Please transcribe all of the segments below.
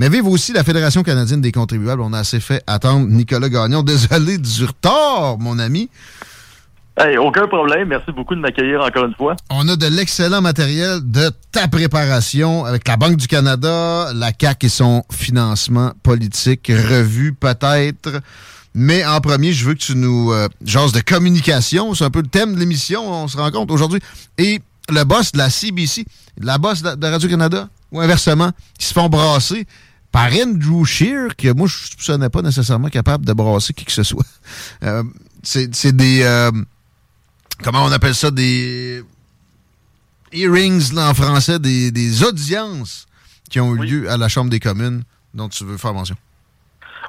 Mais vive aussi la Fédération canadienne des contribuables. On a assez fait attendre Nicolas Gagnon. Désolé du retard, mon ami. Hey, aucun problème. Merci beaucoup de m'accueillir encore une fois. On a de l'excellent matériel de ta préparation avec la Banque du Canada, la CAQ et son financement politique revu peut-être. Mais en premier, je veux que tu nous euh, jases de communication. C'est un peu le thème de l'émission, on se rend compte aujourd'hui. Et le boss de la CBC, la boss de de Radio-Canada, ou inversement, qui se font brasser par Andrew Shear, que moi, je ne soupçonnais pas nécessairement capable de brasser qui que ce soit. Euh, c'est des... euh, comment on appelle ça? Des hearings là, en français, des, des audiences qui ont eu lieu à la Chambre des communes dont tu veux faire mention.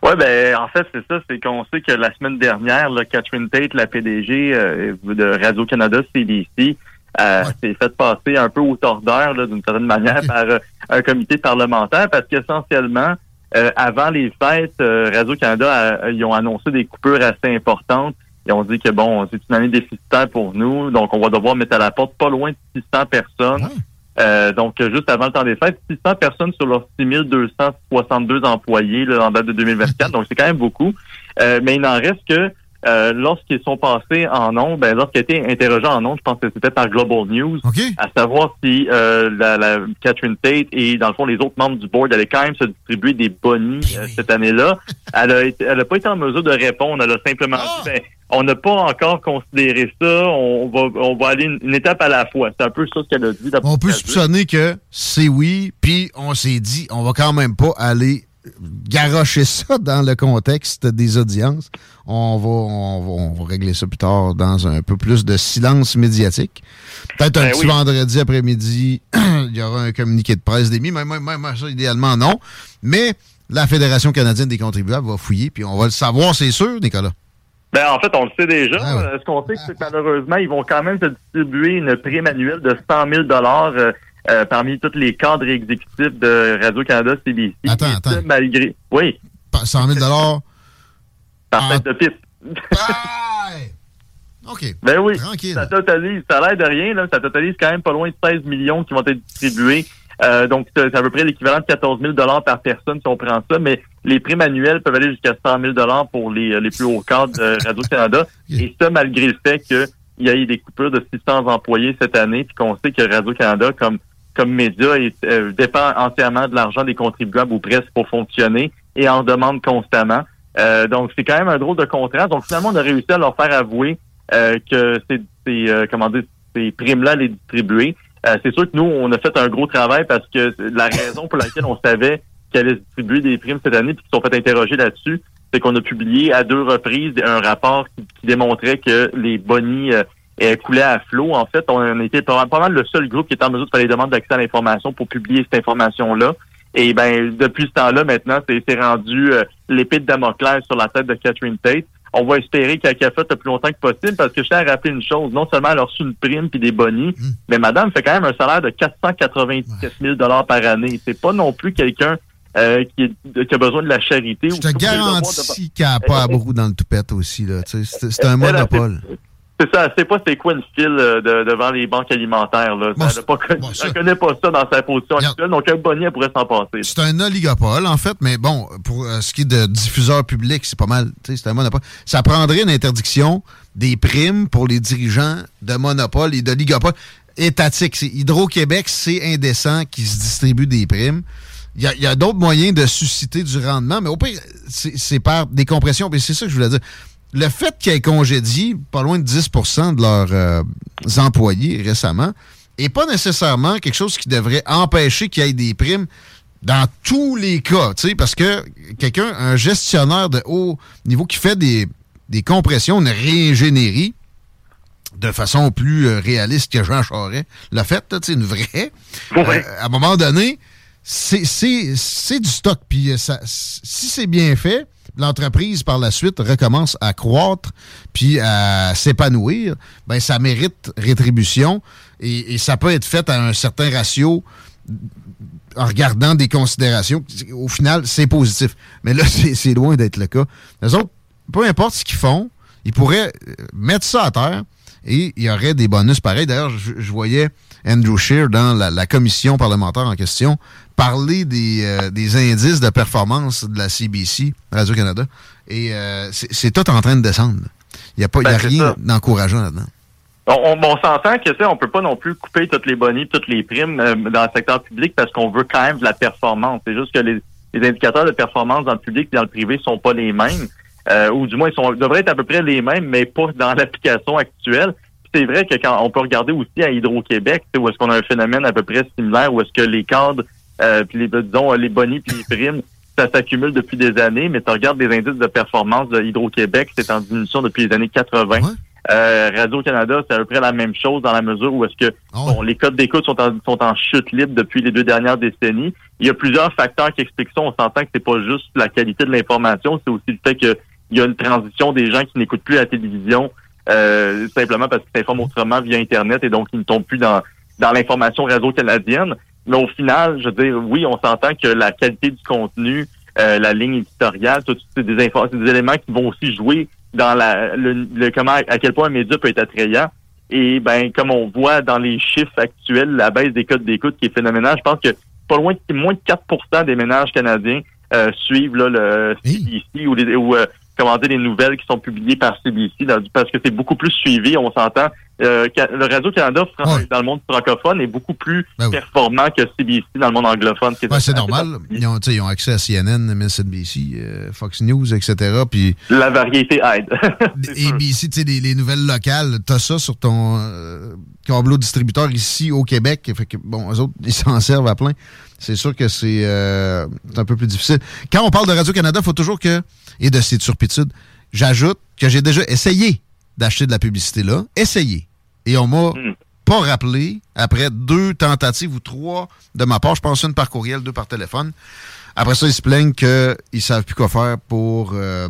Oui, ben en fait, c'est ça, c'est qu'on sait que la semaine dernière, là, Catherine Tate, la PDG euh, de Radio-Canada CBC, euh, s'est fait passer un peu au tordeur d'une certaine manière par euh, un comité parlementaire parce qu'essentiellement, euh, avant les fêtes, Radio-Canada ils ont annoncé des coupures assez importantes. Ils ont dit que bon, c'est une année déficitaire pour nous, donc on va devoir mettre à la porte pas loin de 600 personnes. Donc, juste avant le temps des fêtes, 600 personnes sur leurs 6262 employés là, en date de 2024. donc, c'est quand même beaucoup. Mais il n'en reste que euh, lorsqu'ils sont passés en ondes, ben, lorsqu'ils étaient interrogés en ondes, je pense que c'était par Global News, à savoir si euh, la, la Catherine Tate et, dans le fond, les autres membres du board allaient quand même se distribuer des bonnies euh, cette année-là. Elle a, été- elle a pas été en mesure de répondre. Elle a simplement dit, ben, on n'a pas encore considéré ça. On va, on va aller une, une étape à la fois. C'est un peu ça ce qu'elle a dit. On peut soupçonner que c'est oui, puis on s'est dit, on va quand même pas aller garocher ça dans le contexte des audiences. On va, on va, on va régler ça plus tard dans un peu plus de silence médiatique. Peut-être un Ben petit oui. vendredi après-midi, il y aura un communiqué de presse d'émis, même, même, même ça, idéalement, non. Mais la Fédération canadienne des contribuables va fouiller, puis on va le savoir, c'est sûr, Nicolas. Ben, en fait, on le sait déjà. Ah ouais. Euh, Ce qu'on sait, c'est que malheureusement, ils vont quand même se distribuer une prime annuelle de 100 000 euh, euh, parmi tous les cadres exécutifs de Radio-Canada CBC. Attends, Et attends. Malgré... Oui, 100 000 par tête de pipe. OK. Ben oui, Tranquille. ça totalise, ça a l'air de rien, là, ça totalise quand même pas loin de 16 millions qui vont être distribués. Euh, donc, c'est à peu près l'équivalent de 14 000 par personne si on prend ça, mais les primes annuelles peuvent aller jusqu'à 100 000 pour les, les plus hauts cadres de Radio-Canada. Et ça, malgré le fait qu'il y a eu des coupures de 600 employés cette année, puis qu'on sait que Radio-Canada, comme comme média, est, euh, dépend entièrement de l'argent des contribuables ou presque pour fonctionner et en demande constamment. Euh, donc, c'est quand même un drôle de contraste. Donc, finalement, on a réussi à leur faire avouer euh, que ces, euh, comment dire, ces primes-là les distribuer. Euh, c'est sûr que nous, on a fait un gros travail parce que la raison pour laquelle on savait qu'elle allait distribuer des primes cette année puis qu'ils sont fait interroger là-dessus, c'est qu'on a publié à deux reprises un rapport qui, qui démontrait que les bonnies euh, coulaient à flot. En fait, on était pas, mal le seul groupe qui était en mesure de faire les demandes d'accès à l'information pour publier cette information-là. Et ben depuis ce temps-là, maintenant, c'est rendu euh, l'épée de Damoclès sur la tête de Catherine Tate. On va espérer qu'elle a fait le plus longtemps que possible parce que je tiens à rappeler une chose. Non seulement elle a reçu une prime puis des bonnies, mais madame fait quand même un salaire de 497 000 par année. C'est pas non plus quelqu'un euh, qui, est- qui a besoin de la charité. Je te garantis qu'il n'y a pas à brou dans le toupette aussi. C'est un monopole. C'est ça, sait pas c'est quoi une file euh, de- devant les banques alimentaires. Là. elle, a pas connu- elle connaît pas ça dans sa position actuelle, donc un bonnier, elle pourrait s'en passer. C'est un oligopole, en fait, mais bon, pour euh, ce qui est de diffuseur public, c'est pas mal. C'est un monopole. Ça prendrait une interdiction des primes pour les dirigeants de monopole et d'oligopole. étatique. C'est Hydro-Québec, c'est indécent qui se distribue des primes. Il y a, d'autres moyens de susciter du rendement, mais au pire, c'est par des compressions. c'est ça que je voulais dire. Le fait qu'ils aient congédié pas loin de 10% de leurs euh, employés récemment n'est pas nécessairement quelque chose qui devrait empêcher qu'il y ait des primes dans tous les cas, parce que quelqu'un, un gestionnaire de haut niveau qui fait des, des compressions, une réingénierie, de façon plus euh, réaliste que Jean Charest l'a fait, une vraie. Euh, à un moment donné, c'est du stock. Puis si c'est bien fait, l'entreprise par la suite recommence à croître puis à s'épanouir, ben ça mérite rétribution et, ça peut être fait à un certain ratio en regardant des considérations. Au final, c'est positif. Mais là, c'est loin d'être le cas. Les autres, peu importe ce qu'ils font, ils pourraient mettre ça à terre et il y aurait des bonus pareils. D'ailleurs, je, voyais Andrew Scheer dans la, commission parlementaire en question parler des, euh, des, indices de performance de la CBC, Radio-Canada, et euh, c'est tout en train de descendre. Il n'y a, pas, ben, rien d'encourageant là-dedans. On, s'entend que ça, on peut pas non plus couper toutes les bonnies, toutes les primes euh, dans le secteur public parce qu'on veut quand même de la performance. C'est juste que les, les, indicateurs de performance dans le public et dans le privé sont pas les mêmes. Ou du moins ils sont, devraient être à peu près les mêmes, mais pas dans l'application actuelle. C'est vrai que quand on peut regarder aussi à Hydro-Québec, où est-ce qu'on a un phénomène à peu près similaire, où est-ce que les cadres, euh, puis les, disons, les bonnies puis les primes, ça s'accumule depuis des années, mais tu regardes des indices de performance de Hydro-Québec, c'est en diminution depuis les années 80. Euh, Radio-Canada, c'est à peu près la même chose dans la mesure où est-ce que ah bon, les codes d'écoute sont en, sont en chute libre depuis les deux dernières décennies. Il y a plusieurs facteurs qui expliquent ça. On s'entend que c'est pas juste la qualité de l'information, c'est aussi le fait que il y a une transition des gens qui n'écoutent plus la télévision euh, simplement parce qu'ils s'informent autrement via Internet et donc ils ne tombent plus dans, dans l'information réseau canadienne. Mais au final, je veux dire, oui, on s'entend que la qualité du contenu, euh, la ligne éditoriale, tout c'est des, des éléments qui vont aussi jouer dans la le, comment à quel point un média peut être attrayant. Et ben comme on voit dans les chiffres actuels, la baisse des codes d'écoute qui est phénoménale, je pense que pas loin de moins de 4% des ménages canadiens euh, suivent là, le CBC ou, les, ou commander les nouvelles qui sont publiées par CBC parce que c'est beaucoup plus suivi, on s'entend. Euh, le Radio-Canada dans le monde francophone est beaucoup plus ben performant que CBC dans le monde anglophone. c'est normal. Ils ont, ils ont, accès à CNN, MSNBC, euh, Fox News, etc. Puis, la variété aide. ABC, les, les nouvelles locales, tu as ça sur ton euh, câbleau distributeur ici au Québec. Fait que, bon, eux autres, ils s'en servent à plein. C'est sûr que c'est un peu plus difficile. Quand on parle de Radio-Canada, il faut toujours que et de ses turpitudes. J'ajoute que j'ai déjà essayé d'acheter de la publicité là. Essayé. Et on m'a hmm. pas rappelé après deux tentatives ou trois de ma part. Je pense une par courriel, deux par téléphone. Après ça, ils se plaignent qu'ils ne savent plus quoi faire pour euh,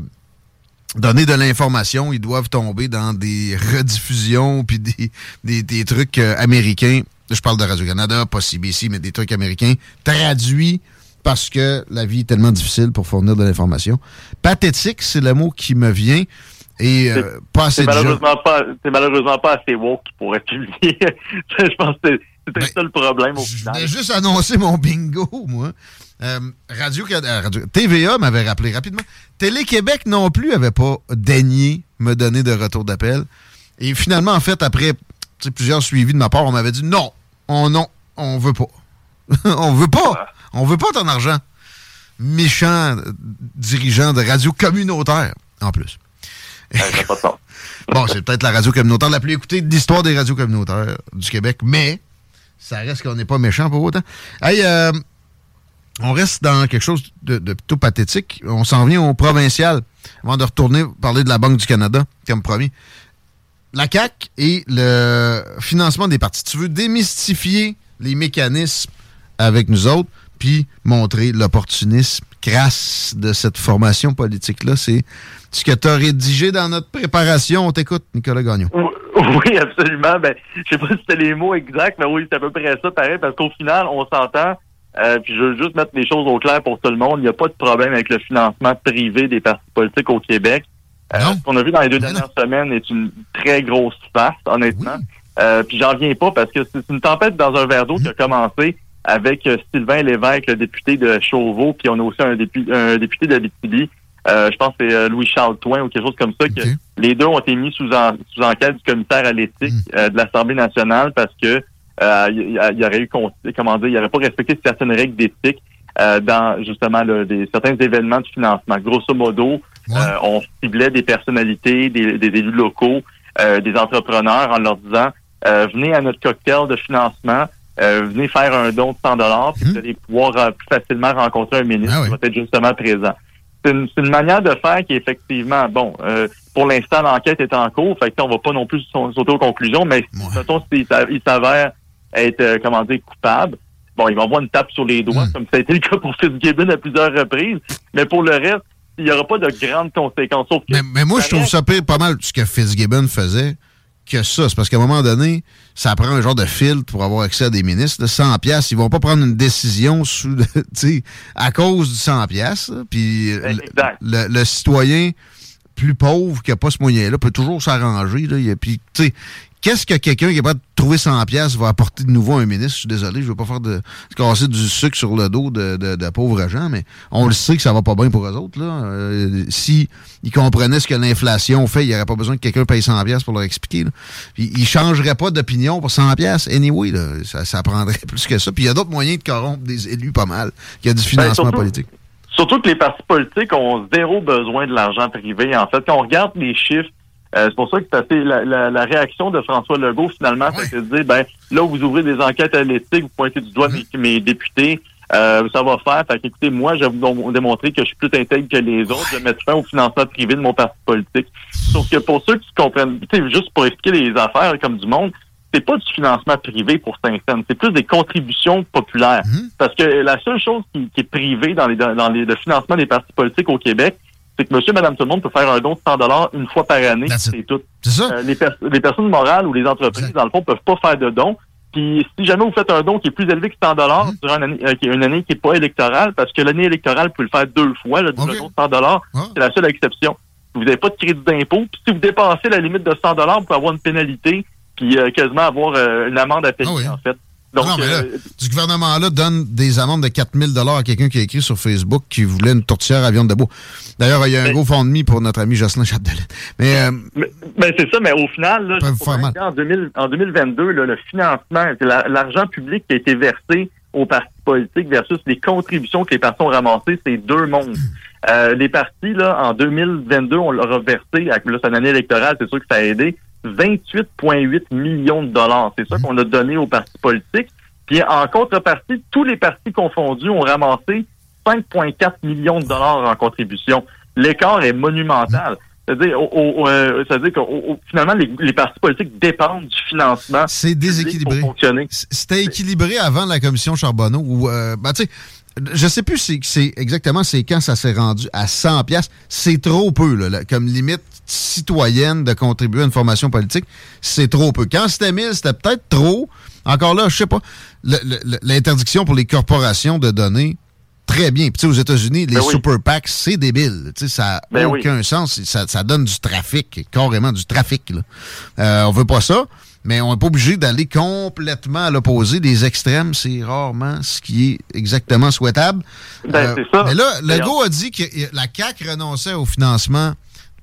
donner de l'information. Ils doivent tomber dans des rediffusions puis des, des, trucs euh, américains. Je parle de Radio-Canada, pas CBC, mais des trucs américains traduits parce que la vie est tellement difficile pour fournir de l'information. Pathétique, c'est le mot qui me vient. Et euh, pas assez malheureusement pas, C'est malheureusement pas assez woke pour être publié. je pense que c'était ben, ça le problème au final. Je juste annoncer mon bingo, moi. Euh, Radio, euh, Radio, TVA m'avait rappelé rapidement. Télé-Québec non plus avait pas daigné me donner de retour d'appel. Et finalement, en fait, après plusieurs suivis de ma part, on m'avait dit non, on non, on veut pas. on veut pas. On veut pas ton argent. Méchant dirigeant de radio communautaire, en plus. bon, c'est peut-être la radio communautaire la plus écoutée de l'histoire des radios communautaires du Québec, mais ça reste qu'on n'est pas méchant pour autant. Hey, euh, on reste dans quelque chose de, plutôt pathétique. On s'en vient au provincial avant de retourner parler de la Banque du Canada, comme promis. La CAC et le financement des partis. Tu veux démystifier les mécanismes avec nous autres puis montrer l'opportunisme crasse de cette formation politique-là. C'est ce que tu as rédigé dans notre préparation. On t'écoute, Nicolas Gagnon. Oui, absolument. Ben, je sais pas si c'était les mots exacts, mais oui, c'est à peu près ça, pareil, parce qu'au final, on s'entend. Euh, puis je veux juste mettre les choses au clair pour tout le monde. Il n'y a pas de problème avec le financement privé des partis politiques au Québec. Euh, ce qu'on a vu dans les deux dernières semaines est une très grosse farce, honnêtement. Euh, puis j'en viens pas parce que c'est une tempête dans un verre d'eau qui a commencé avec euh, Sylvain Lévesque, le député de Chauveau, puis on a aussi un, député, un député d'Abitibi. Euh, je pense que c'est euh, Louis-Charles Toin ou quelque chose comme ça, que les deux ont été mis sous, sous enquête du commissaire à l'éthique hmm. de l'Assemblée nationale parce que euh, il, y aurait eu, comment dire, il n'aurait pas respecté certaines règles d'éthique euh, dans justement des, certains événements de financement. Grosso modo, on ciblait des personnalités, des, des élus locaux, des entrepreneurs en leur disant venez à notre cocktail de financement. Venez faire un don de 100 dollars, puis mhm. vous allez pouvoir plus facilement rencontrer un ministre ah qui va être justement présent c'est une, manière de faire qui est effectivement, bon, euh, pour l'instant, l'enquête est en cours, fait que on va pas non plus sauter aux conclusions, mais mettons, s'il s'avère être, euh, comment dire, coupable, bon, il va avoir une tape sur les doigts, hmm. comme ça a été le cas pour Fitzgibbon à plusieurs reprises, mais pour le reste, il n'y aura pas de grandes conséquences. mais, moi, je trouve ça pire pas mal ce que Fitzgibbon faisait que ça. C'est parce qu'à un moment donné, ça prend un genre de filtre pour avoir accès à des ministres. 100 pièces, ils vont pas prendre une décision sous, à cause du 100 pièces. Puis le, le, citoyen plus pauvre qui n'a pas ce moyen-là peut toujours s'arranger. Puis, tu sais, Qu'est-ce que quelqu'un qui est pas de trouver 100 pièces va apporter de nouveau à un ministre? Je suis désolé, je veux pas faire de casser du sucre sur le dos de, de, pauvres gens, mais on le sait que ça va pas bien pour eux autres. Là. Euh, si ils comprenaient ce que l'inflation fait, il n'y aurait pas besoin que quelqu'un paye 100 pièces pour leur expliquer. Là. Puis, ils changeraient pas d'opinion pour 100 pièces. Anyway, là, ça, ça prendrait plus que ça. Puis il y a d'autres moyens de corrompre des élus pas mal. Il y a du ben, financement politique. Surtout que les partis politiques ont zéro besoin de l'argent privé. En fait, quand on regarde les chiffres euh, c'est pour ça que c'est la, la, la, réaction de François Legault, finalement, c'est de dire, ben, là, vous ouvrez des enquêtes à l'éthique, vous pointez du doigt mes, mes, députés, euh, ça va faire. Fait écoutez, moi, je vais vous démontrer que je suis plus intègre que les autres. Je vais mettre fin au financement privé de mon parti politique. Sauf que pour ceux qui comprennent, juste pour expliquer les affaires comme du monde, c'est pas du financement privé pour Saint-Saëns, c'est plus des contributions populaires. Mhm. Parce que la seule chose qui, qui est privée dans les dans les le financement des partis politiques au Québec, c'est que monsieur, madame, tout le monde peut faire un don de 100 dollars une fois par année. C'est tout. Euh, les, personnes morales ou les entreprises, dans le fond, peuvent pas faire de dons. Puis si jamais vous faites un don qui est plus élevé que 100 dollars mmh. durant une année, euh, qui est une année qui n'est pas électorale, parce que l'année électorale, vous pouvez le faire deux fois, le don de 100 dollars, c'est la seule exception. Vous n'avez pas de crédit d'impôt. Puis si vous dépassez la limite de 100 dollars, vous pouvez avoir une pénalité, puis euh, quasiment avoir une amende à payer, ah en fait. Donc, non, mais là, euh, ce gouvernement-là donne des amendes de 4000 à quelqu'un qui a écrit sur Facebook qui voulait une tourtière à viande de bois. D'ailleurs, il y a un gros GoFundMe pour notre ami Jocelyn Chapdelaine. Mais, euh, mais, c'est ça, mais au final, là, en, 2022, le financement, l'argent public qui a été versé aux partis politiques versus les contributions que les partis ont ramassées, c'est deux mondes. Euh, les partis, là, en 2022, on leur a versé, avec là, c'est une année électorale, c'est sûr que ça a aidé, 28,8 millions de dollars. C'est ça mhm. qu'on a donné aux partis politiques. Puis en contrepartie, tous les partis confondus ont ramassé 5,4 millions de dollars en contribution. L'écart est monumental. C'est-à-dire, euh, que finalement, les, partis politiques dépendent du financement. C'est déséquilibré. C'était équilibré avant la commission Charbonneau. Où, euh, ben, tu sais, je sais plus c'est exactement c'est quand ça s'est rendu à 100 pièces. C'est trop peu là, comme limite citoyenne de contribuer à une formation politique. C'est trop peu. Quand c'était 1000, c'était peut-être trop. Encore là, je sais pas. L'interdiction pour les corporations de donner, très bien. Puis aux États-Unis, les ben super PACs, c'est débile. ça n'a ben aucun sens. Ça, donne du trafic, carrément du trafic. Là. Euh, on veut pas ça mais on n'est pas obligé d'aller complètement à l'opposé. des extrêmes, c'est rarement ce qui est exactement souhaitable. Ben, c'est ça. Mais là, Legault a dit que la CAQ renonçait au financement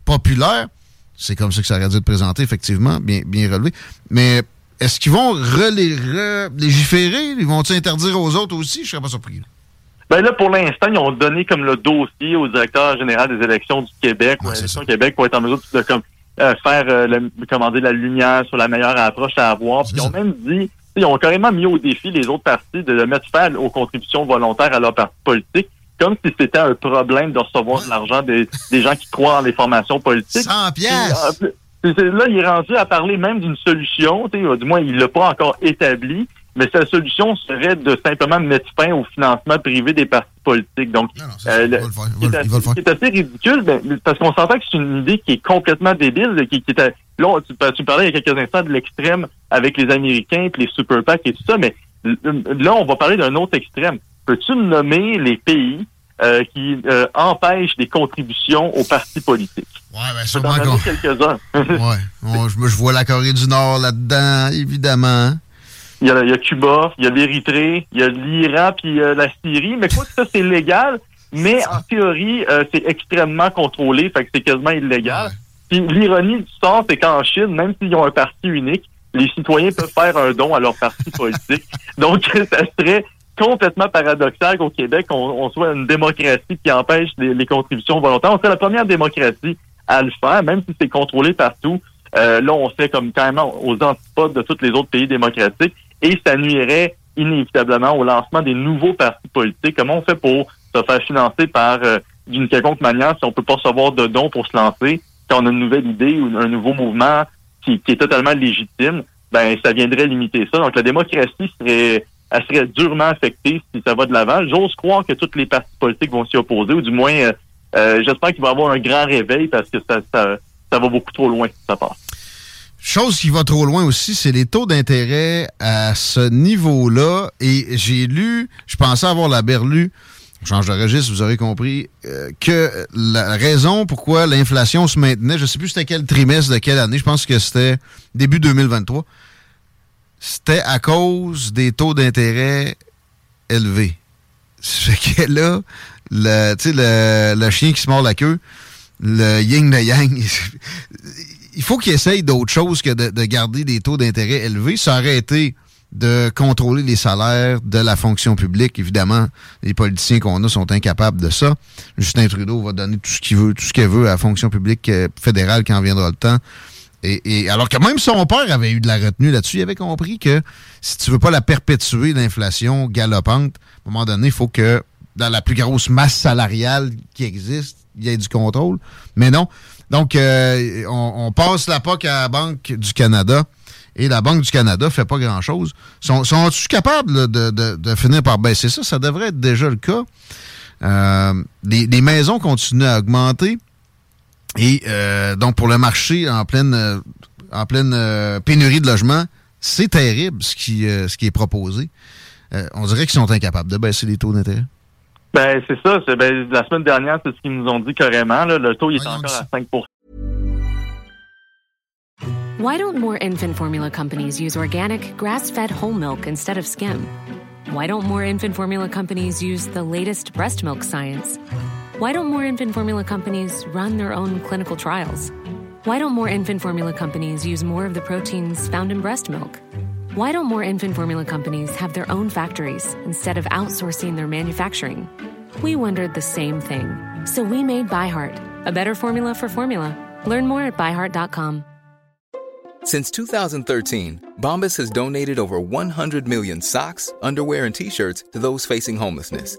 populaire. C'est comme ça que ça aurait dû être présenté, effectivement, bien, bien relevé. Mais est-ce qu'ils vont légiférer? Ils vont-ils interdire aux autres aussi? Je ne serais pas surpris. Ben là, pour l'instant, ils ont donné comme le dossier au directeur général des élections du Québec, ouais, ou Québec, pour être en mesure de comme euh, faire euh, le, commander la lumière sur la meilleure approche à avoir. Puis ils ont même dit, ils ont carrément mis au défi les autres partis de le mettre faire aux contributions volontaires à leur parti politique, comme si c'était un problème de recevoir de l'argent des, des gens qui croient en les formations politiques. 100 pièces. Là, il est rendu à parler même d'une solution, du moins il l'a pas encore établi, mais sa solution serait de simplement mettre fin au financement privé des partis politiques. Donc, c'est assez ridicule, ben, parce qu'on s'entend que c'est une idée qui est complètement débile, qui, là, tu, tu, parlais il y a quelques instants de l'extrême avec les Américains, puis les super PAC et tout ça, mais là, on va parler d'un autre extrême. Peux-tu nommer les pays euh, qui euh, empêchent des contributions aux partis politiques? Ouais, ben sûrement quelques-uns. ouais, je, je vois la Corée du Nord là-dedans, évidemment. Il y, a, Cuba, il y a l'Érythrée, il y a l'Iran, puis euh, la Syrie. Mais quoi que ça, c'est légal, mais en théorie, euh, c'est extrêmement contrôlé, fait que c'est quasiment illégal. Puis l'ironie du sort, c'est qu'en Chine, même s'ils ont un parti unique, les citoyens peuvent faire un don à leur parti politique. Donc, ça serait complètement paradoxal qu'au Québec, on, soit une démocratie qui empêche les, contributions volontaires. On serait la première démocratie à le faire, même si c'est contrôlé partout. Euh, là, on fait comme carrément aux antipodes de tous les autres pays démocratiques et ça nuirait inévitablement au lancement des nouveaux partis politiques. Comment on fait pour se faire financer par euh, d'une quelconque manière si on peut pas recevoir de dons pour se lancer, quand on a une nouvelle idée ou un nouveau mouvement qui, qui est totalement légitime, ben ça viendrait limiter ça. Donc la démocratie serait elle serait durement affectée si ça va de l'avant. J'ose croire que toutes les partis politiques vont s'y opposer, ou du moins, euh, euh, j'espère qu'il va y avoir un grand réveil parce que ça, ça, ça va beaucoup trop loin ça passe. Chose qui va trop loin aussi, c'est les taux d'intérêt à ce niveau-là. Et j'ai lu, je pensais avoir la berlue, change de registre, vous aurez compris, euh, que la raison pourquoi l'inflation se maintenait, je ne sais plus c'était quel trimestre de quelle année, je pense que c'était début 2023, c'était à cause des taux d'intérêt élevés. Ce que là, le, le, le chien qui se mord la queue, le yin le yang, il faut qu'il essaye d'autre chose que de, garder des taux d'intérêt élevés. Ça aurait été de contrôler les salaires de la fonction publique. Évidemment, les politiciens qu'on a sont incapables de ça. Justin Trudeau va donner tout ce qu'il veut, tout ce qu'elle veut à la fonction publique euh, fédérale quand viendra le temps. Et, alors que même son père avait eu de la retenue là-dessus, il avait compris que si tu veux pas la perpétuer, l'inflation galopante, à un moment donné, il faut que dans la plus grosse masse salariale qui existe, il y ait du contrôle. Mais non. Donc, euh, on, passe la POC à la Banque du Canada et la Banque du Canada fait pas grand-chose. Sont, sont-ils capables de, finir par baisser ça? Ça devrait être déjà le cas. Euh, les maisons continuent à augmenter. Et euh, donc, pour le marché en pleine, pénurie de logements, c'est terrible ce qui est proposé. on dirait qu'ils sont incapables de baisser les taux d'intérêt. Ben, c'est ça. Ben, la semaine dernière, c'est ce qu'ils nous ont dit carrément. Là, le taux il est encore à 5 Why don't more infant formula companies use organic, grass-fed whole milk instead of skim? Why don't more infant formula companies use the latest breast milk science? Why don't more infant formula companies run their own clinical trials? Why don't more infant formula companies use more of the proteins found in breast milk? Why don't more infant formula companies have their own factories instead of outsourcing their manufacturing? We wondered the same thing. So we made ByHeart, a better formula for formula. Learn more at byheart.com. Since 2013, Bombas has donated over 100 million socks, underwear, and t shirts to those facing homelessness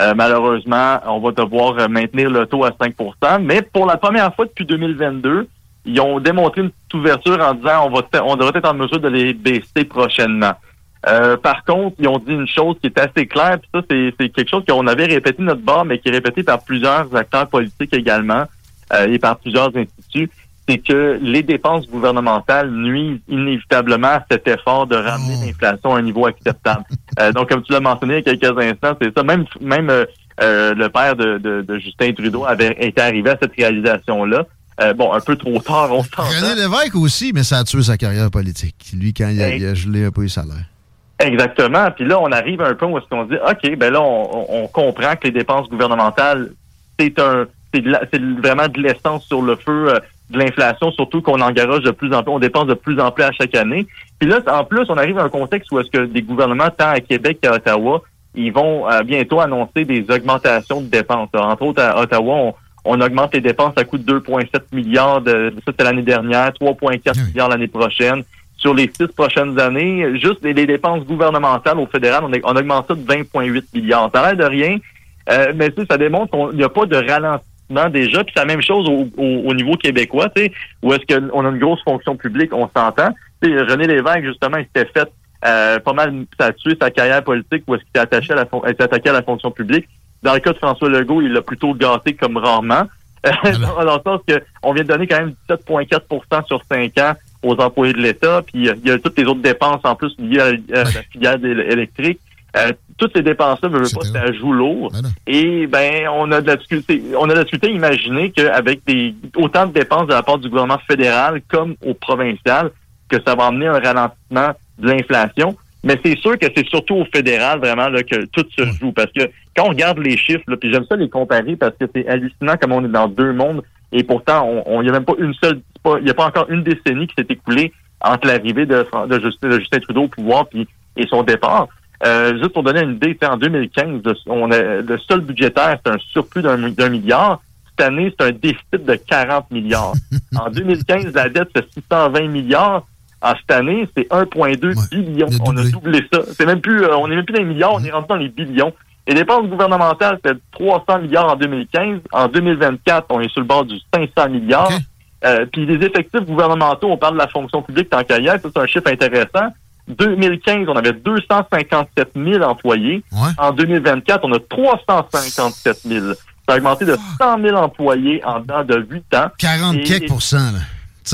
Euh, malheureusement, on va devoir euh, maintenir le taux à 5% Mais pour la première fois depuis 2022, ils ont démontré une ouverture en disant on va on devrait être en mesure de les baisser prochainement. Euh, par contre, ils ont dit une chose qui est assez claire, puis ça, c'est quelque chose qu'on avait répété notre bord, mais qui est répété par plusieurs acteurs politiques également et par plusieurs instituts, c'est que les dépenses gouvernementales nuisent inévitablement à cet effort de ramener oh. l'inflation à un niveau acceptable. Euh, donc, comme tu l'as mentionné il y a quelques instants, c'est ça. Même, même euh, euh, le père de, Justin Trudeau avait été arrivé à cette réalisation-là. bon, un peu trop tard, on s'entend. René Lévesque aussi, mais ça a tué sa carrière politique. Lui, quand il a, gelé un peu le salaire. Exactement. Puis là, on arrive à un point où est-ce qu'on dit, OK, ben là, on, comprend que les dépenses gouvernementales, c'est un, c'est vraiment de l'essence sur le feu de l'inflation, surtout qu'on engage de plus en plus, on dépense de plus en plus à chaque année. Puis là, en plus, on arrive à un contexte où est-ce que des gouvernements, tant à Québec qu'à Ottawa, ils vont euh, bientôt annoncer des augmentations de dépenses. entre autres, à Ottawa, on, augmente les dépenses à coût de 2,7 milliards, de, ça c'était l'année dernière, 3,4 milliards l'année prochaine. Sur les six prochaines années, juste les, dépenses gouvernementales au fédéral, on, on augmente ça de 20,8 milliards. Ça a l'air de rien, euh, mais ça démontre qu'il n'y a pas de ralentissement déjà. Puis c'est la même chose au, niveau québécois, tu sais, où est-ce qu'on a une grosse fonction publique, on s'entend. René Lévesque, justement, il s'était fait euh, pas mal ça a tué sa carrière politique où est-ce qu'il était attaché à la était attaqué à la fonction publique. Dans le cas de François Legault, il l'a plutôt gâté comme rarement. Euh, ah ben. dans, le sens qu'on vient de donner quand même 17,4% sur 5 ans aux employés de l'État, puis il y a toutes les autres dépenses en plus liées à, la filière électrique. Euh, toutes ces dépenses-là, veut pas, ça joue lourd. Ben. Et ben, on a de la difficulté, on a de la difficulté à imaginer qu'avec des autant de dépenses de la part du gouvernement fédéral comme au provincial, que ça va amener un ralentissement de l'inflation. Mais c'est sûr que c'est surtout au fédéral vraiment là, que tout se joue. Parce que quand on regarde les chiffres, là, puis j'aime ça les comparer parce que c'est hallucinant comme on est dans deux mondes. Et pourtant, on n'y a même pas une seule, il n'y a pas encore une décennie qui s'est écoulée entre l'arrivée de, de, Justin, de Justin Trudeau au pouvoir puis et son départ. Euh, juste pour donner une idée, en 2015, on a, le seul budgétaire, c'est un surplus d'un milliard. Cette année, c'est un déficit de 40 milliards. en 2015, la dette, c'est 620 milliards. En cette année, c'est 1,2 billion. On a doublé ça. C'est même plus, euh, on n'est même plus dans les milliards, on est rentré dans les billions. Les dépenses gouvernementales, c'était 300 milliards en 2015. En 2024, on est sur le bord du 500 milliards. Euh, puis les effectifs gouvernementaux, on parle de la fonction publique tant qu'à c'est un chiffre intéressant. 2015, on avait 257 000 employés. En 2024, on a 357 000. Ça a augmenté de 100 000 employés en dedans de 8 ans. 40 quelques pourcents, là.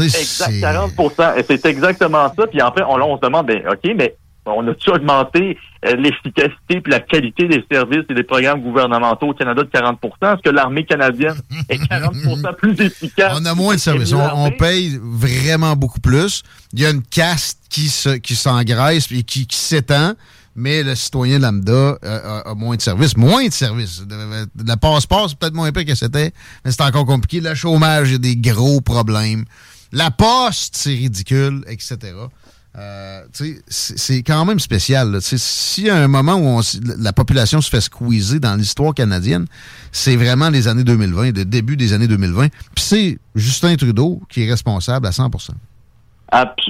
Exact, 40 Et c'est exactement ça. Puis après, on, on se demande, ben, OK, mais on a-tu augmenté euh, l'efficacité et la qualité des services et des programmes gouvernementaux au Canada de 40 Est-ce que l'armée canadienne est 40 plus efficace? On a moins de services. On, paye vraiment beaucoup plus. Il y a une caste qui se, qui s'engraisse et qui, s'étend, mais le citoyen lambda euh, a, moins de services. Moins de services. Le passeport, c'est peut-être moins épais que c'était, mais c'est encore compliqué. Le chômage, il y a des gros problèmes. La poste, c'est ridicule, etc. Euh, c'est quand même spécial. S'il y a un moment où la population se fait squeezer dans l'histoire canadienne, c'est vraiment les années 2020, le début des années 2020. Puis c'est Justin Trudeau qui est responsable à 100%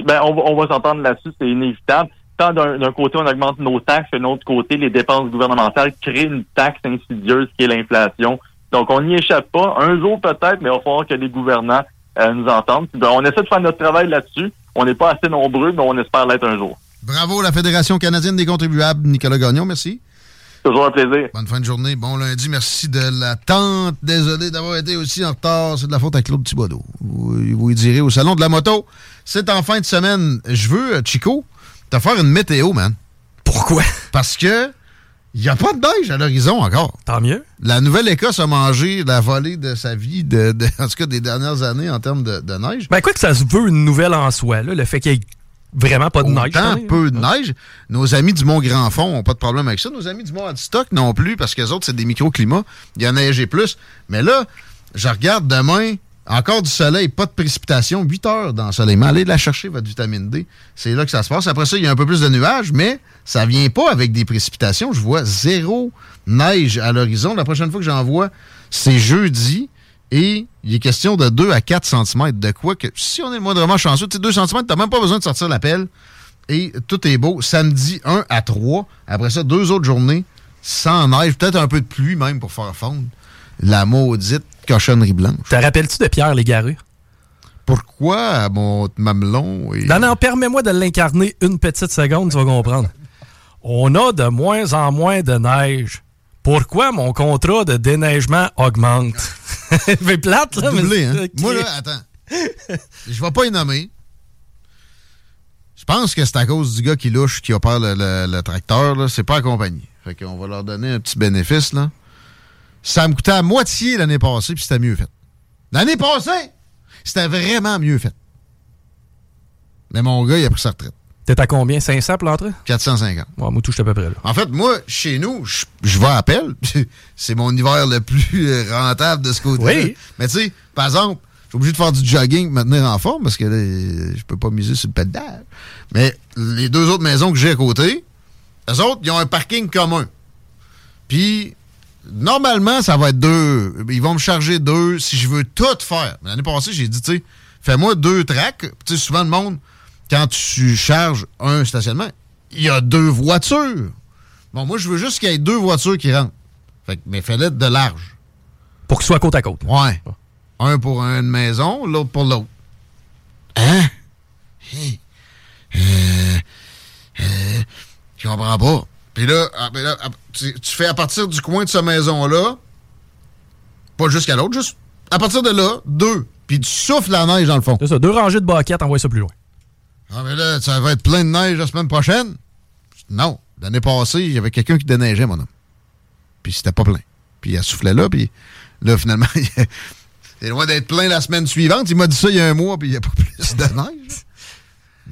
ben, on, va s'entendre là-dessus, c'est inévitable. Tant d'un côté, on augmente nos taxes, de l'autre côté, les dépenses gouvernementales créent une taxe insidieuse qui est l'inflation. Donc, on n'y échappe pas. Un jour peut-être, mais il va falloir que les gouvernants euh, nous entendent. Ben, on essaie de faire notre travail là-dessus. On n'est pas assez nombreux, mais on espère l'être un jour. Bravo, la Fédération canadienne des contribuables. Nicolas Gagnon, merci. Toujours un plaisir. Bonne fin de journée. Bon lundi. Merci de l'attente. Désolé d'avoir été aussi en retard. C'est de la faute à Claude Thibodeau. Vous, vous y direz au Salon de la moto. C'est en fin de semaine. Je veux, Chico, te faire une météo, man. Pourquoi? Parce que il n'y a pas de neige à l'horizon encore. Tant mieux. La Nouvelle-Écosse a mangé la volée de sa vie, de, en tout cas des dernières années en termes de, neige. Ben quoi que ça se veut une nouvelle en soi, là, le fait qu'il y ait vraiment pas de neige. Autant peu de neige. Nos amis du Mont-Grand-Fond n'ont pas de problème avec ça. Nos amis du Mont-Adstock non plus, parce que les autres, c'est des microclimats. Il y a neigé plus. Mais là, je regarde demain, encore du soleil, pas de précipitation, 8 heures d'ensoleillement. Allez la chercher, votre vitamine D. C'est là que ça se passe. Après ça, il y a un peu plus de nuages, mais ça vient pas avec des précipitations. Je vois zéro neige à l'horizon. La prochaine fois que j'en vois, c'est jeudi. Et il est question de 2 à 4 cm. De quoi que, si on est moindrement chanceux, 2 cm, tu n'as même pas besoin de sortir la pelle. Et tout est beau. Samedi, 1 à 3. Après ça, deux autres journées sans neige. Peut-être un peu de pluie même pour faire fondre la maudite cochonnerie blanche. Te rappelles-tu de Pierre Légaré? Pourquoi mon mamelon? Et... Non, non, permets-moi de l'incarner une petite seconde, tu vas comprendre. On a de moins en moins de neige. Pourquoi mon contrat de déneigement augmente? fait plate, là, mais... Hein? Moi, là, attends. Je vais pas y nommer. Je pense que c'est à cause du gars qui louche, qui opère le, le, tracteur, C'est pas accompagné. Fait qu'on va leur donner un petit bénéfice, là. Ça me coûtait à moitié l'année passée, puis c'était mieux fait. L'année passée, c'était vraiment mieux fait. Mais mon gars, il a pris sa retraite. T'es à combien? 500 pour l'entrée? 450. Ouais, moi, touche à peu près là. En fait, moi, chez nous, je, vais à appel. C'est mon hiver le plus euh, rentable de ce côté-là. Oui. Mais tu sais, par exemple, je suis obligé de faire du jogging pour me tenir en forme parce que là, je peux pas miser sur le pédale. Mais les deux autres maisons que j'ai à côté, les autres, ils ont un parking commun. Puis Normalement, ça va être deux. Ils vont me charger deux si je veux tout faire. L'année passée, j'ai dit, tu sais, fais-moi deux tracks. Tu sais, souvent, le monde, quand tu charges un stationnement, il y a deux voitures. Bon, moi, je veux juste qu'il y ait deux voitures qui rentrent. Fait mais fais-le de large. Pour que ce soit côte à côte. Ouais. Un pour une maison, l'autre pour l'autre. Hein? Euh, euh, je comprends pas. Puis là, ah, ben ah, tu, fais à partir du coin de sa maison-là, pas jusqu'à l'autre, juste à partir de là, deux. Puis tu souffles la neige dans le fond. C'est ça, deux rangées de baquettes, envoie ça plus loin. Ah, mais là, ça va être plein de neige la semaine prochaine? Non. L'année passée, il y avait quelqu'un qui déneigeait, mon homme. Puis c'était pas plein. Puis il a soufflé là, puis là, finalement, c'est loin d'être plein la semaine suivante. Il m'a dit ça il y a un mois, puis il n'y a pas plus de neige.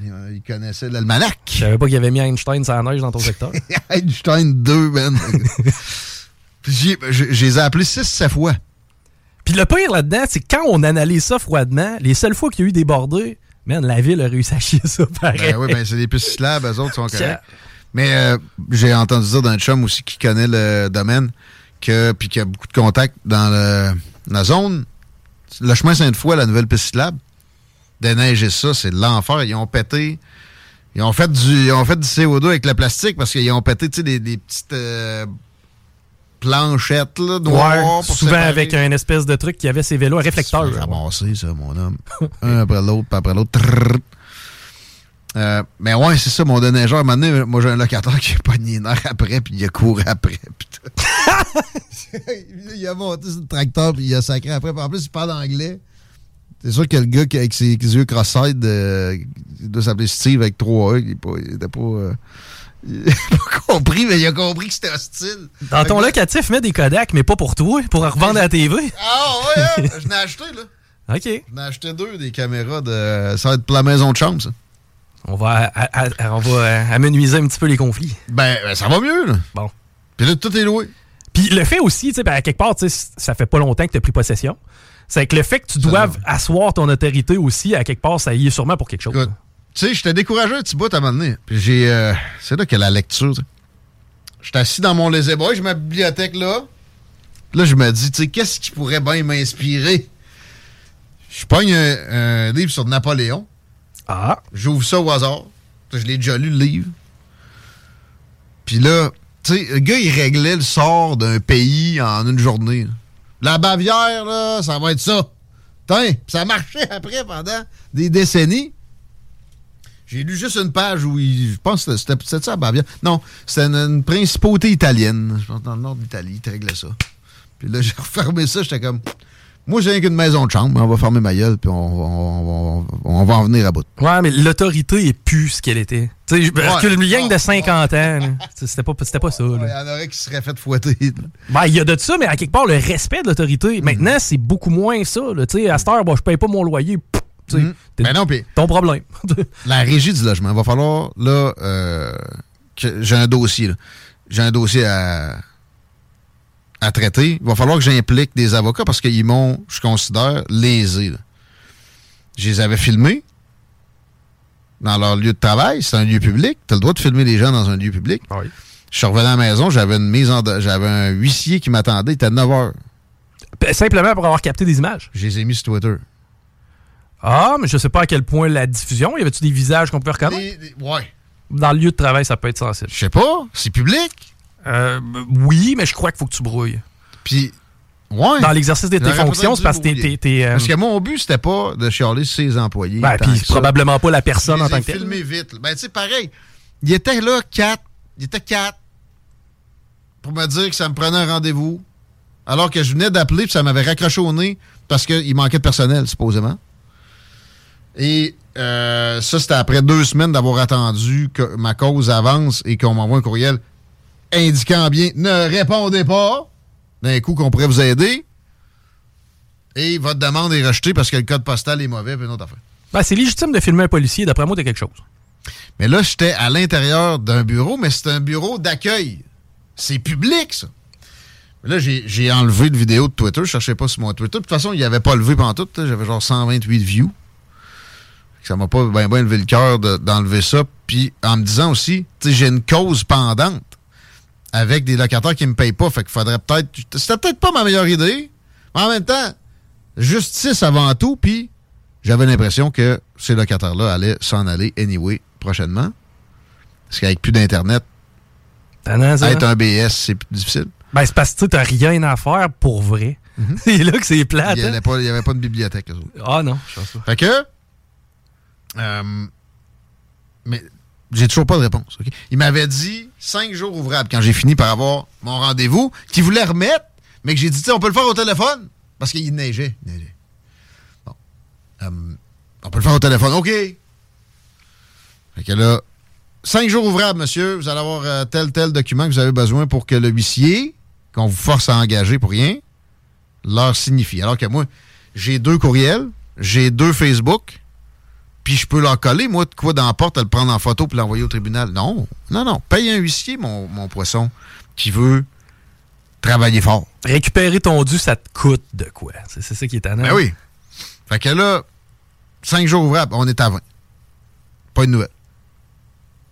Il, euh, il connaissait l'almanach. Je savais pas qu'il avait mis Einstein sans neige dans ton secteur. Einstein 2, man. puis j'ai- appelés 6-7 fois. Puis le pire là-dedans, c'est que quand on analyse ça froidement, les seules fois qu'il y a eu des bordées, man, la ville a réussi à chier ça pareil. Ben oui, ben c'est des pistes cyclables, eux autres sont corrects. Mais euh, j'ai entendu dire d'un chum aussi qui connaît le domaine, que, puis qui a beaucoup de contacts dans le- la zone. Le chemin Sainte-Foy, la nouvelle piste cyclable, déneiger ça, c'est l'enfer. Ils ont pété. Ils ont fait du, ils ont fait du CO2 avec le plastique parce qu'ils ont pété tu sais, des, des petites euh, planchettes là. Ouais, pour souvent séparer. avec un espèce de truc qui avait ses vélos à réflecteurs. Ça fait ramasser, ça, mon homme. un après l'autre, puis après l'autre. Euh, mais ouais, c'est ça, mon déneigeur. À un moment donné, moi, j'ai un locataire qui a pogné une heure après, puis il a couru après. il a monté sur le tracteur, puis il a sacré après. Puis en plus, il parle anglais. C'est sûr que le gars qui, avec ses yeux cross-eyed, euh, il doit s'appeler Steve avec trois E. Il n'était pas. euh, il a pas compris, mais il a compris que c'était hostile. Dans ton locatif, mets des Kodak, mais pas pour toi, pour revendre à la TV. Ah ouais, hein? je n'ai acheté, là. OK. J'en ai acheté deux des caméras de. Ça va être pour la maison de chambre, ça. On va, à- à- on va amenuiser un petit peu les conflits. Ben, ben, ça va mieux, là. Bon. Puis là, tout est loué. Puis le fait aussi, tu sais, ben, à quelque part, tu sais, ça fait pas longtemps que tu as pris possession. C'est que le fait que tu doives asseoir ton autorité aussi, à quelque part, ça y est sûrement pour quelque chose. Écoute, tu sais, j'étais découragé un petit bout à un moment donné. Puis j'ai. euh, c'est là a la lecture. J'étais assis dans mon lazy boy, j'ai ma bibliothèque là. Puis Là, je me dis, tu sais, qu'est-ce qui pourrait bien m'inspirer? Je pogne un, un livre sur Napoléon. Ah. J'ouvre ça au hasard. Je l'ai déjà lu, le livre. Puis là, tu sais, le gars, il réglait le sort d'un pays en une journée. La Bavière, là, ça va être ça. Tiens, ça marchait après pendant des décennies. J'ai lu juste une page où il. Je pense que c'était ça, Bavière. Non, c'était une, une principauté italienne. Je pense dans le nord d'Italie, il réglait ça. Puis là, j'ai refermé ça, j'étais comme. Moi, j'ai rien qu'une maison de chambre, mais on va fermer ma gueule, puis on, on- on- on- on va en venir à bout. Ouais, mais l'autorité est plus ce qu'elle était. Tu sais, une gang Oh, de 50 ans. là. C'était pas, c'était pas ça. Il y en aurait qui seraient fait fouetter. Ben, il y a de ça, mais à quelque part, le respect de l'autorité. Mhm. Maintenant, c'est beaucoup moins ça. Tu sais, à cette heure, bon, je paye pas mon loyer. Pff, Ben non, ton problème. la régie du logement, il va falloir, là, euh, que j'ai un dossier. J'ai un dossier à, à traiter. Il va falloir que j'implique des avocats parce qu'ils m'ont, je considère, lésé. là. Je les avais filmés dans leur lieu de travail. C'est un lieu public. Tu as le droit de filmer les gens dans un lieu public. Je suis revenu à la maison, j'avais une mise en... J'avais un huissier qui m'attendait, il était à 9 h. Simplement pour avoir capté des images. Je les ai mis sur Twitter. Ah, mais je sais pas à quel point la diffusion. Y avait-tu des visages qu'on peut reconnaître? Des- des- ouais. Dans le lieu de travail, ça peut être sensible. Je sais pas, c'est public? Euh, oui, mais je crois qu'il faut que tu brouilles. Puis, ouais. Dans l'exercice de tes fonctions, c'est parce que t'es. t'es- euh, Parce que mon but, c'était pas de chialer ses employés. Ben, puis probablement pas la personne en tant que telle. filmés vite. Ben, tu sais, pareil. Il était là, quatre. Il était quatre. Pour me dire que ça me prenait un rendez-vous. Alors que je venais d'appeler, puis ça m'avait raccroché au nez parce qu'il manquait de personnel, supposément. Et euh, ça, c'était après deux semaines d'avoir attendu que ma cause avance et qu'on m'envoie un courriel indiquant bien ne répondez pas. D'un coup, qu'on pourrait vous aider. Et votre demande est rejetée parce que le code postal est mauvais, puis une autre affaire. Ben, c'est légitime de filmer un policier. D'après moi, t'as quelque chose. Mais là, j'étais à l'intérieur d'un bureau, mais c'est un bureau d'accueil. C'est public, ça. Là, j'ai enlevé le vidéo de Twitter. Je cherchais pas sur mon Twitter. De toute façon, il n'y avait pas levé pendant tout. J'avais genre 128 views. Ça m'a pas bien levé le cœur de- d'enlever ça. Puis en me disant aussi, tu sais, j'ai une cause pendante avec des locataires qui me payent pas. Fait qu'il faudrait peut-être. C'était peut-être pas ma meilleure idée. Mais en même temps, justice avant tout. Puis j'avais l'impression que ces locataires-là allaient s'en aller anyway prochainement. Parce qu'avec plus d'Internet, être un BS, c'est plus difficile. Ben, c'est parce que tu t'as rien à faire pour vrai. c'est là que c'est plate. Il n'y hein? avait, pas- avait de bibliothèque. Ah non, je pense pas. Fait que. Euh, mais j'ai toujours pas de réponse. Il m'avait dit cinq jours ouvrables quand j'ai fini par avoir mon rendez-vous, qu'il voulait remettre, mais que j'ai dit, on peut le faire au téléphone. Parce qu'il neigeait. Bon. Euh, on peut le faire au téléphone. OK. Là, cinq jours ouvrables, monsieur. Vous allez avoir euh, tel, tel document que vous avez besoin pour que le huissier, qu'on vous force à engager pour rien, leur signifie. Alors que moi, j'ai deux courriels, j'ai deux Facebook, puis je peux leur coller, moi, de quoi dans la porte, à le prendre en photo puis l'envoyer au tribunal. Non, non, non. Paye un huissier, mon, mon poisson, qui veut travailler fort. Récupérer ton dû, ça te coûte de quoi? C'est ça qui est étonnant. Ben oui. Fait que là, cinq jours ouvrables, on est à 20. Pas une nouvelle.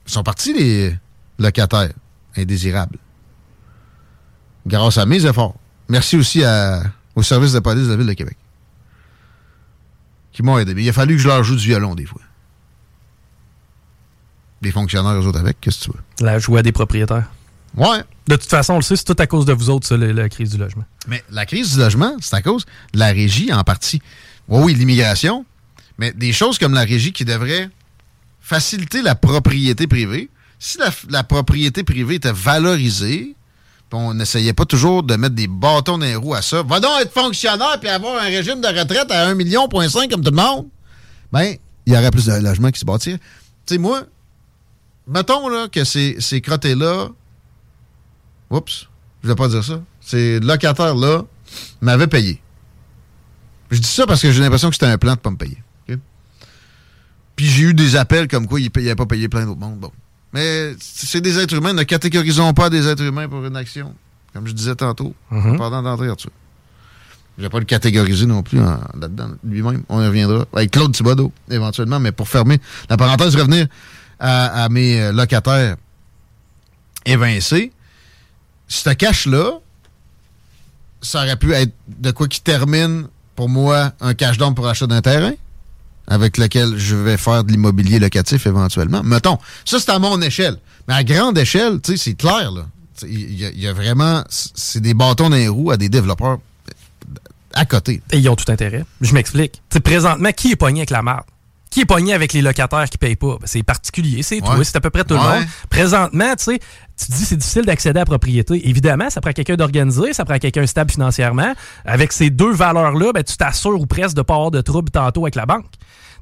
Ils sont partis, les locataires indésirables. Grâce à mes efforts. Merci aussi à- au service de police de la Ville de Québec. Qui m'ont aidé. Mais il a fallu que je leur joue du violon des fois. Les fonctionnaires, eux autres, avec, qu'est-ce que tu veux? La joie des propriétaires. Ouais. De toute façon, on le sait, c'est tout à cause de vous autres, ça, la, la crise du logement. Mais la crise du logement, c'est à cause de la régie en partie. Oui, oui, l'immigration, mais des choses comme la régie qui devraient faciliter la propriété privée. Si la, la propriété privée était valorisée, on n'essayait pas toujours de mettre des bâtons dans les roues à ça, va donc être fonctionnaire puis avoir un régime de retraite à 1,5 million comme tout le monde, ben, il y aurait plus de logements qui se bâtiraient. Tu sais, moi, mettons là, que ces, ces crottés-là Oups, je vais pas dire ça. Ces locataires-là m'avaient payé. Je dis ça parce que j'ai l'impression que c'était un plan de pas me payer. Puis j'ai eu des appels comme quoi ils n'avaient pas payé plein d'autres monde. Bon. Mais c'est des êtres humains. Ne catégorisons pas des êtres humains pour une action. Comme je disais tantôt, Mhm. pendant d'entrer là-dessus. Je vais pas le catégoriser non plus en- là-dedans lui-même. On y reviendra. Avec Claude Thibodeau, éventuellement. Mais pour fermer la parenthèse, revenir à, à mes euh, locataires évincés, ce cash-là, ça aurait pu être de quoi qui termine pour moi un cash down pour achat d'un terrain avec lequel je vais faire de l'immobilier locatif éventuellement. Mettons, ça c'est à mon échelle. Mais à grande échelle, tu sais, c'est clair, Il y, a- il y a vraiment... C'est des bâtons dans les roues à des développeurs à côté. Et ils ont tout intérêt. Je m'explique. Présentement, qui est pogné avec la marde? Qui est pogné avec les locataires qui payent pas? Ben, c'est les particuliers, c'est Ouais. c'est à peu près tout le monde. Présentement, tu sais, tu te dis c'est difficile d'accéder à la propriété. Évidemment, ça prend quelqu'un d'organisé, ça prend quelqu'un stable financièrement. Avec ces deux valeurs-là, ben, tu t'assures ou presque de ne pas avoir de troubles tantôt avec la banque.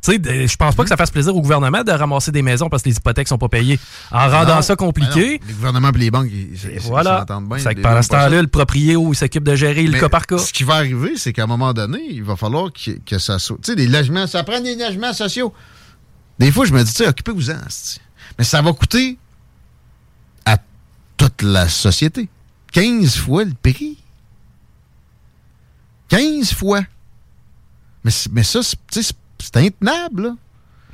Tu sais, je pense pas que ça fasse plaisir au gouvernement de ramasser des maisons parce que les hypothèques sont pas payées. En rendant Non, ça ben compliqué, les gouvernements et les banques, ils, ils voilà. s'entendent bien. Que pendant ce temps-là, le propriétaire, il s'occupe de gérer le cas par cas. Ce qui va arriver, c'est qu'à un moment donné, il va falloir que, que ça soit. Tu sais, des logements, ça prend des logements sociaux. Des fois, je me dis, tu sais, occupez-vous-en. Mais ça va coûter à toute la société 15 fois le prix. 15 fois. Mais, mais ça, c'est- c'est intenable, là.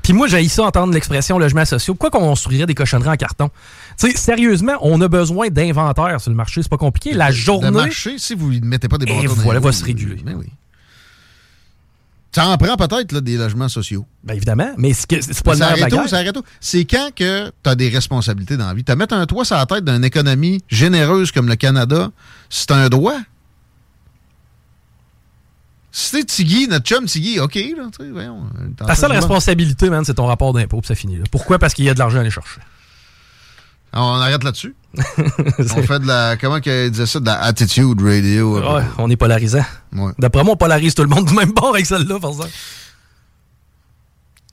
Puis moi, j'ai ça entendre l'expression logement social. Pourquoi qu'on construirait des cochonneries en carton? Tu sais, sérieusement, on a besoin d'inventaire sur le marché. C'est pas compliqué. La journée. marché, si vous ne mettez pas des Et bâtons dans voilà, va se réguler. ben oui. Ça en prend peut-être là, des logements sociaux. Ben évidemment, mais c'est que- c'est pas le arrête où, guerre. ça arrête? C'est quand que tu as des responsabilités dans la vie? Te mettre un toit sur la tête d'une économie généreuse comme le Canada, c'est un droit. Si c'est Tiggy, notre chum Tiggy, OK, là, tu sais, voyons. Ta seule responsabilité, man, c'est ton rapport d'impôt, puis ça finit là. Pourquoi? Parce qu'il y a de l'argent à aller chercher. On arrête là-dessus. on fait de la, comment qu'il disait ça, de la attitude radio. Ouais, on est polarisant. Ouais. D'après moi, on polarise tout le monde du même bord avec celle-là, par exemple.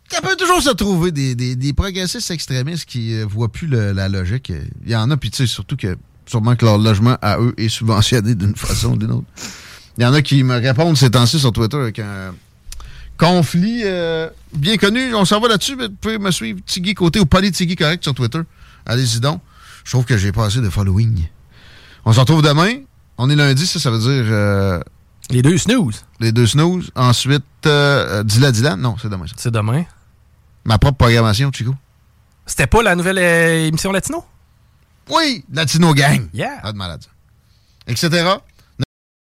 Ça peut toujours se trouver des, des, des progressistes extrémistes qui ne voient plus le- la logique. Il y en a, puis tu sais, surtout que sûrement que leur logement à eux est subventionné d'une façon ou d'une autre. Il y en a qui me répondent ces temps-ci sur Twitter avec un conflit euh, bien connu. On s'en va là-dessus, mais vous pouvez me suivre Tiggy Côté ou Tiggy Correct sur Twitter. Allez-y donc. Je trouve que j'ai pas assez de following. On se retrouve demain. On est lundi, ça, ça veut dire... euh, Les deux snooze. les deux snooze. Ensuite, euh, Dila Dylan. Non, c'est demain, ça. C'est demain. Ma propre programmation, Chico. C'était pas la nouvelle euh, émission Latino? Oui, Latino Gang. Yeah. Pas de malade. ça. Etc.